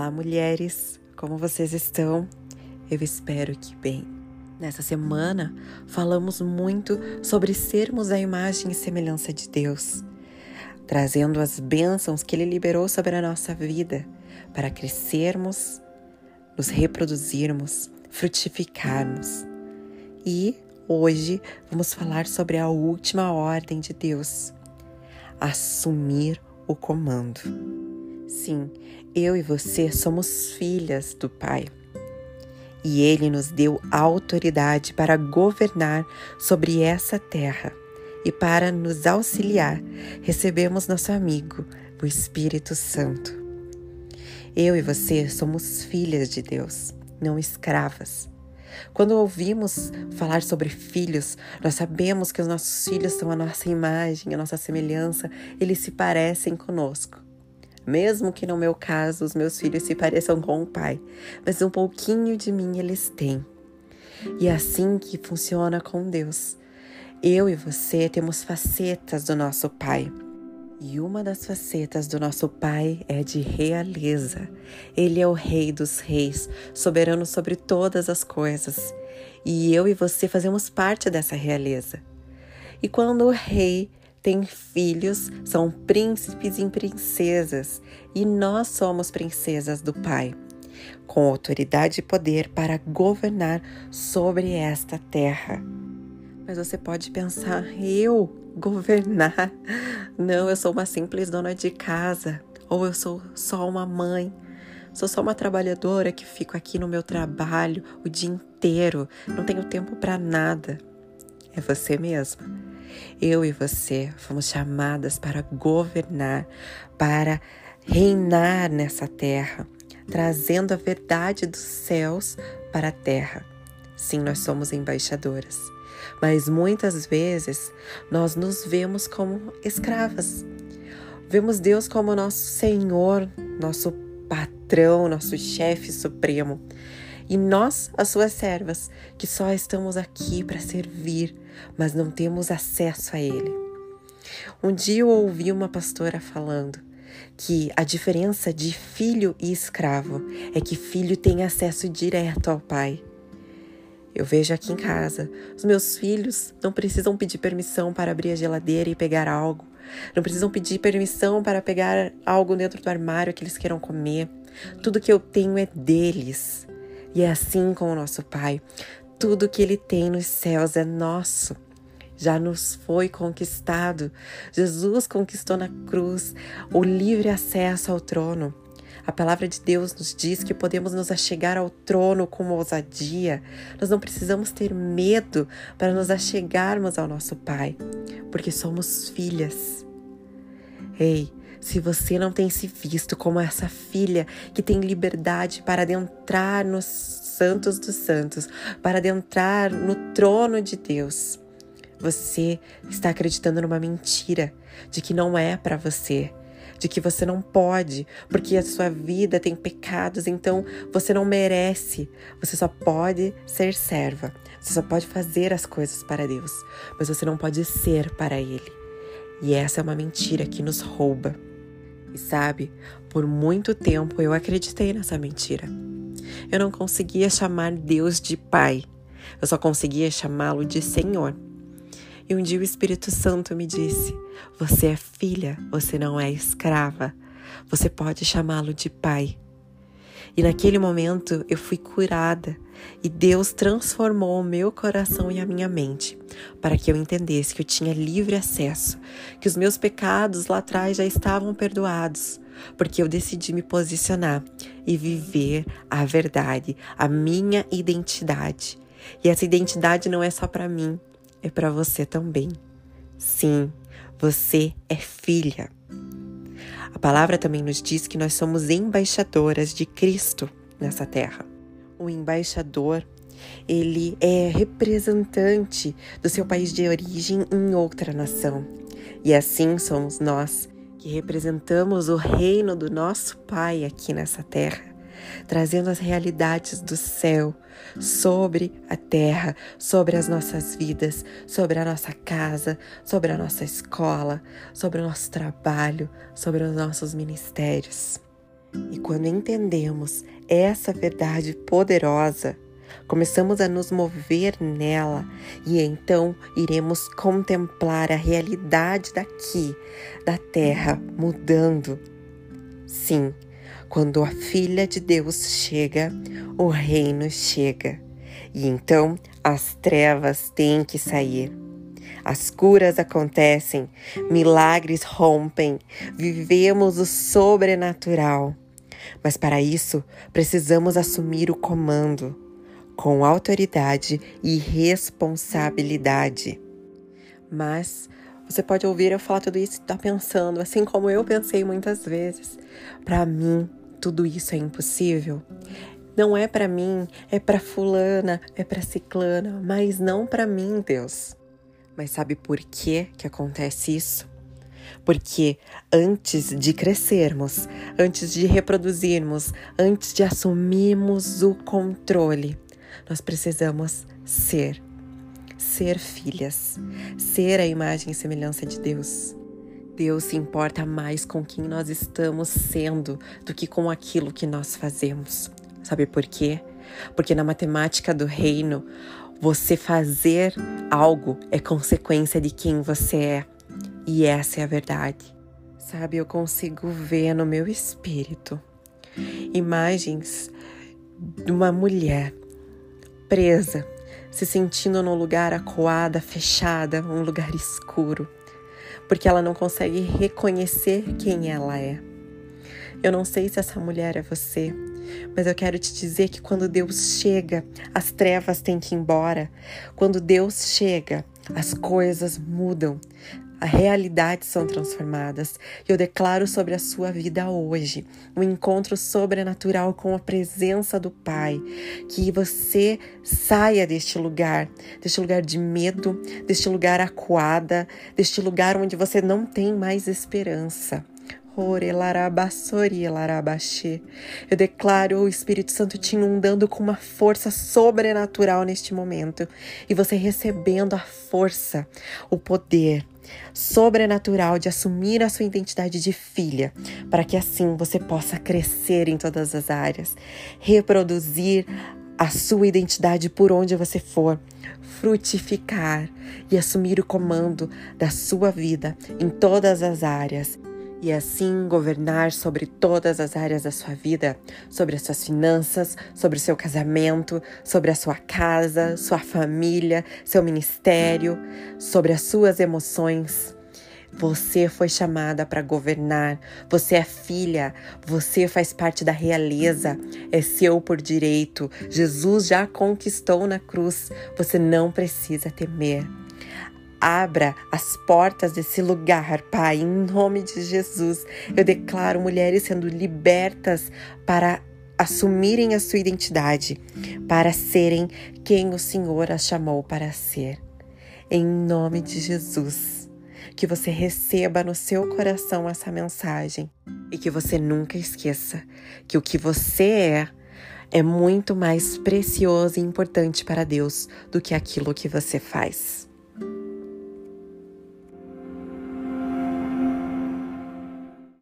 Olá, mulheres, como vocês estão? Eu espero que bem. Nessa semana, falamos muito sobre sermos a imagem e semelhança de Deus, trazendo as bênçãos que Ele liberou sobre a nossa vida para crescermos, nos reproduzirmos, frutificarmos. E hoje vamos falar sobre a última ordem de Deus: assumir o comando. Sim, eu e você somos filhas do Pai. E Ele nos deu autoridade para governar sobre essa terra. E para nos auxiliar, recebemos nosso amigo, o Espírito Santo. Eu e você somos filhas de Deus, não escravas. Quando ouvimos falar sobre filhos, nós sabemos que os nossos filhos são a nossa imagem, a nossa semelhança, eles se parecem conosco. Mesmo que no meu caso os meus filhos se pareçam com o pai, mas um pouquinho de mim eles têm. E é assim que funciona com Deus. Eu e você temos facetas do nosso Pai. E uma das facetas do nosso Pai é de realeza. Ele é o Rei dos Reis, soberano sobre todas as coisas. E eu e você fazemos parte dessa realeza. E quando o Rei tem filhos, são príncipes e princesas, e nós somos princesas do Pai, com autoridade e poder para governar sobre esta terra. Mas você pode pensar, eu governar? Não, eu sou uma simples dona de casa, ou eu sou só uma mãe. Sou só uma trabalhadora que fico aqui no meu trabalho o dia inteiro, não tenho tempo para nada. É você mesma. Eu e você fomos chamadas para governar, para reinar nessa terra, trazendo a verdade dos céus para a terra. Sim, nós somos embaixadoras, mas muitas vezes nós nos vemos como escravas. Vemos Deus como nosso Senhor, nosso patrão, nosso chefe supremo e nós, as suas servas, que só estamos aqui para servir, mas não temos acesso a Ele. Um dia eu ouvi uma pastora falando que a diferença de filho e escravo é que filho tem acesso direto ao pai. Eu vejo aqui em casa, os meus filhos não precisam pedir permissão para abrir a geladeira e pegar algo, não precisam pedir permissão para pegar algo dentro do armário que eles queiram comer. Tudo que eu tenho é deles. E é assim com o nosso Pai. Tudo que Ele tem nos céus é nosso. Já nos foi conquistado. Jesus conquistou na cruz o livre acesso ao trono. A palavra de Deus nos diz que podemos nos achegar ao trono com ousadia. Nós não precisamos ter medo para nos achegarmos ao nosso Pai, porque somos filhas. Ei, se você não tem se visto como essa filha que tem liberdade para adentrar nos santos dos santos, para adentrar no trono de Deus, você está acreditando numa mentira de que não é para você, de que você não pode, porque a sua vida tem pecados, então você não merece. Você só pode ser serva. Você só pode fazer as coisas para Deus, mas você não pode ser para Ele. E essa é uma mentira que nos rouba. E sabe, por muito tempo eu acreditei nessa mentira. Eu não conseguia chamar Deus de Pai, eu só conseguia chamá-lo de Senhor. E um dia o Espírito Santo me disse: Você é filha, você não é escrava. Você pode chamá-lo de Pai. E naquele momento eu fui curada e Deus transformou o meu coração e a minha mente para que eu entendesse que eu tinha livre acesso, que os meus pecados lá atrás já estavam perdoados, porque eu decidi me posicionar e viver a verdade, a minha identidade. E essa identidade não é só para mim, é para você também. Sim, você é filha. A palavra também nos diz que nós somos embaixadoras de Cristo nessa terra. O embaixador, ele é representante do seu país de origem em outra nação. E assim somos nós que representamos o reino do nosso Pai aqui nessa terra trazendo as realidades do céu sobre a terra, sobre as nossas vidas, sobre a nossa casa, sobre a nossa escola, sobre o nosso trabalho, sobre os nossos ministérios. E quando entendemos essa verdade poderosa, começamos a nos mover nela e então iremos contemplar a realidade daqui, da terra, mudando. Sim, quando a filha de Deus chega, o reino chega. E então as trevas têm que sair. As curas acontecem, milagres rompem, vivemos o sobrenatural. Mas para isso, precisamos assumir o comando com autoridade e responsabilidade. Mas você pode ouvir eu falar tudo isso e estar tá pensando, assim como eu pensei muitas vezes. Para mim, tudo isso é impossível. Não é para mim, é para fulana, é para ciclana, mas não para mim, Deus. Mas sabe por que que acontece isso? Porque antes de crescermos, antes de reproduzirmos, antes de assumirmos o controle, nós precisamos ser. Ser filhas, ser a imagem e semelhança de Deus. Deus se importa mais com quem nós estamos sendo do que com aquilo que nós fazemos. Sabe por quê? Porque na matemática do reino, você fazer algo é consequência de quem você é. E essa é a verdade. Sabe, eu consigo ver no meu espírito imagens de uma mulher presa, se sentindo num lugar acuada, fechada, um lugar escuro, porque ela não consegue reconhecer quem ela é. Eu não sei se essa mulher é você, mas eu quero te dizer que quando Deus chega, as trevas têm que ir embora. Quando Deus chega, as coisas mudam. A realidade são transformadas. Eu declaro sobre a sua vida hoje um encontro sobrenatural com a presença do Pai. Que você saia deste lugar, deste lugar de medo, deste lugar acuada, deste lugar onde você não tem mais esperança. Eu declaro o Espírito Santo te inundando com uma força sobrenatural neste momento e você recebendo a força, o poder sobrenatural de assumir a sua identidade de filha, para que assim você possa crescer em todas as áreas, reproduzir a sua identidade por onde você for, frutificar e assumir o comando da sua vida em todas as áreas e assim governar sobre todas as áreas da sua vida, sobre as suas finanças, sobre o seu casamento, sobre a sua casa, sua família, seu ministério, sobre as suas emoções. Você foi chamada para governar. Você é filha. Você faz parte da realeza. É seu por direito. Jesus já conquistou na cruz. Você não precisa temer. Abra as portas desse lugar, Pai, em nome de Jesus. Eu declaro mulheres sendo libertas para assumirem a sua identidade, para serem quem o Senhor as chamou para ser. Em nome de Jesus. Que você receba no seu coração essa mensagem e que você nunca esqueça que o que você é é muito mais precioso e importante para Deus do que aquilo que você faz.